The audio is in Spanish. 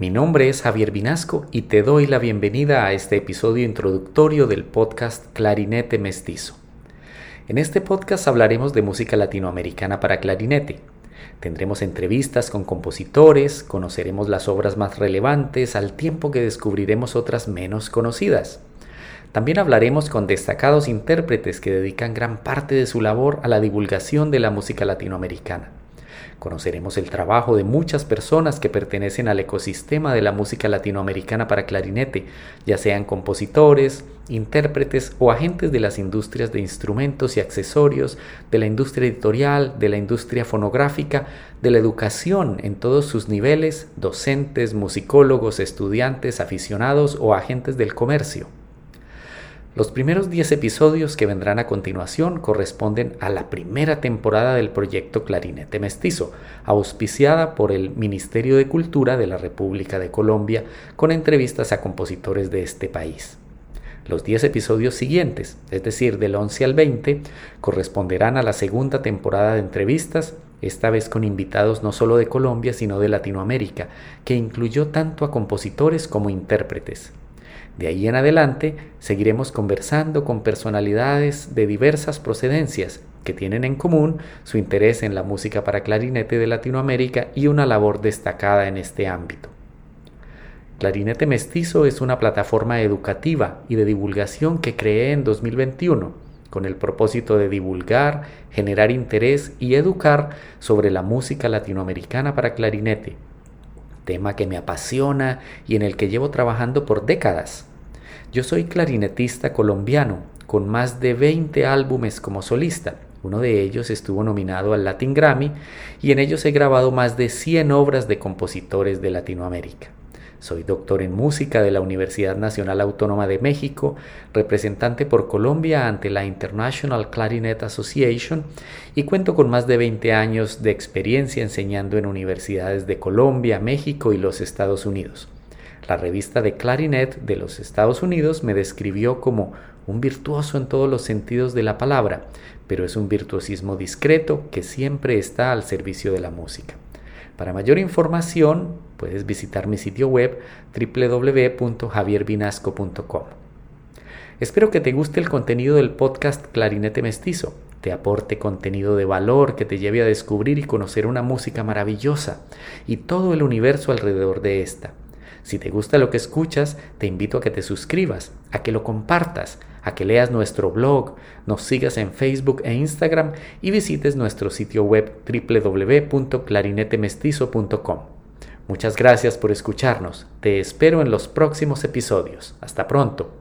Mi nombre es Javier Vinasco y te doy la bienvenida a este episodio introductorio del podcast Clarinete Mestizo. En este podcast hablaremos de música latinoamericana para clarinete. Tendremos entrevistas con compositores, conoceremos las obras más relevantes al tiempo que descubriremos otras menos conocidas. También hablaremos con destacados intérpretes que dedican gran parte de su labor a la divulgación de la música latinoamericana. Conoceremos el trabajo de muchas personas que pertenecen al ecosistema de la música latinoamericana para clarinete, ya sean compositores, intérpretes o agentes de las industrias de instrumentos y accesorios, de la industria editorial, de la industria fonográfica, de la educación en todos sus niveles, docentes, musicólogos, estudiantes, aficionados o agentes del comercio. Los primeros 10 episodios que vendrán a continuación corresponden a la primera temporada del proyecto Clarinete Mestizo, auspiciada por el Ministerio de Cultura de la República de Colombia, con entrevistas a compositores de este país. Los 10 episodios siguientes, es decir, del 11 al 20, corresponderán a la segunda temporada de entrevistas, esta vez con invitados no solo de Colombia, sino de Latinoamérica, que incluyó tanto a compositores como intérpretes. De ahí en adelante seguiremos conversando con personalidades de diversas procedencias que tienen en común su interés en la música para clarinete de Latinoamérica y una labor destacada en este ámbito. Clarinete Mestizo es una plataforma educativa y de divulgación que creé en 2021 con el propósito de divulgar, generar interés y educar sobre la música latinoamericana para clarinete, tema que me apasiona y en el que llevo trabajando por décadas. Yo soy clarinetista colombiano, con más de 20 álbumes como solista. Uno de ellos estuvo nominado al Latin Grammy y en ellos he grabado más de 100 obras de compositores de Latinoamérica. Soy doctor en música de la Universidad Nacional Autónoma de México, representante por Colombia ante la International Clarinet Association y cuento con más de 20 años de experiencia enseñando en universidades de Colombia, México y los Estados Unidos. La revista de Clarinet de los Estados Unidos me describió como un virtuoso en todos los sentidos de la palabra, pero es un virtuosismo discreto que siempre está al servicio de la música. Para mayor información puedes visitar mi sitio web www.javiervinasco.com. Espero que te guste el contenido del podcast Clarinete Mestizo, te aporte contenido de valor que te lleve a descubrir y conocer una música maravillosa y todo el universo alrededor de esta. Si te gusta lo que escuchas, te invito a que te suscribas, a que lo compartas, a que leas nuestro blog, nos sigas en Facebook e Instagram y visites nuestro sitio web www.clarinetemestizo.com. Muchas gracias por escucharnos. Te espero en los próximos episodios. Hasta pronto.